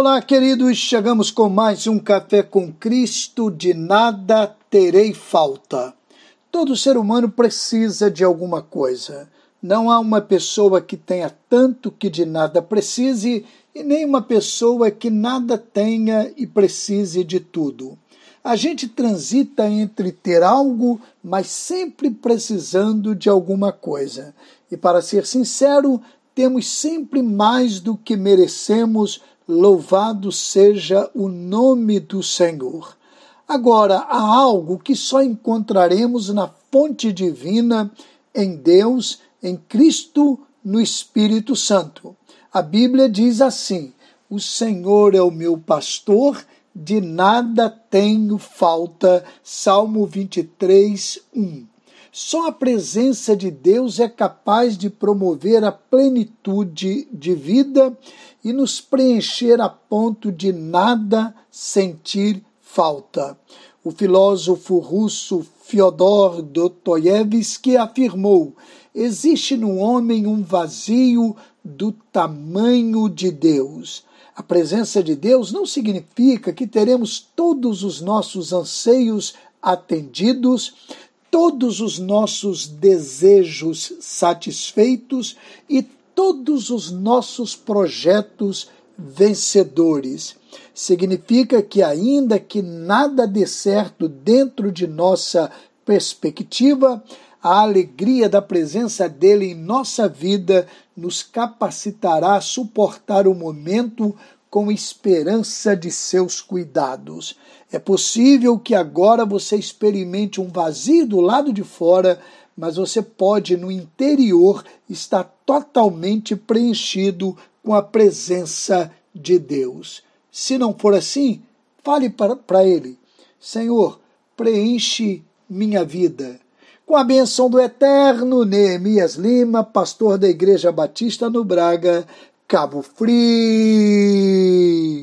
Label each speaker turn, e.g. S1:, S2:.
S1: Olá, queridos, chegamos com mais um Café com Cristo, de nada terei falta. Todo ser humano precisa de alguma coisa. Não há uma pessoa que tenha tanto que de nada precise, e nem uma pessoa que nada tenha e precise de tudo. A gente transita entre ter algo, mas sempre precisando de alguma coisa. E para ser sincero, temos sempre mais do que merecemos Louvado seja o nome do Senhor. Agora, há algo que só encontraremos na fonte divina, em Deus, em Cristo, no Espírito Santo. A Bíblia diz assim: O Senhor é o meu pastor, de nada tenho falta. Salmo 23, 1. Só a presença de Deus é capaz de promover a plenitude de vida e nos preencher a ponto de nada sentir falta. O filósofo russo Fyodor Dostoiévski afirmou: existe no homem um vazio do tamanho de Deus. A presença de Deus não significa que teremos todos os nossos anseios atendidos, todos os nossos desejos satisfeitos e todos os nossos projetos vencedores. Significa que, ainda que nada dê certo dentro de nossa perspectiva, a alegria da presença dele em nossa vida nos capacitará a suportar o momento com esperança de seus cuidados. É possível que agora você experimente um vazio do lado de fora, mas você pode, no interior, estar totalmente preenchido com a presença de Deus. Se não for assim, fale para Ele: Senhor, preenche minha vida. Com a benção do eterno Neemias Lima, pastor da Igreja Batista no Braga, Cabo Frio.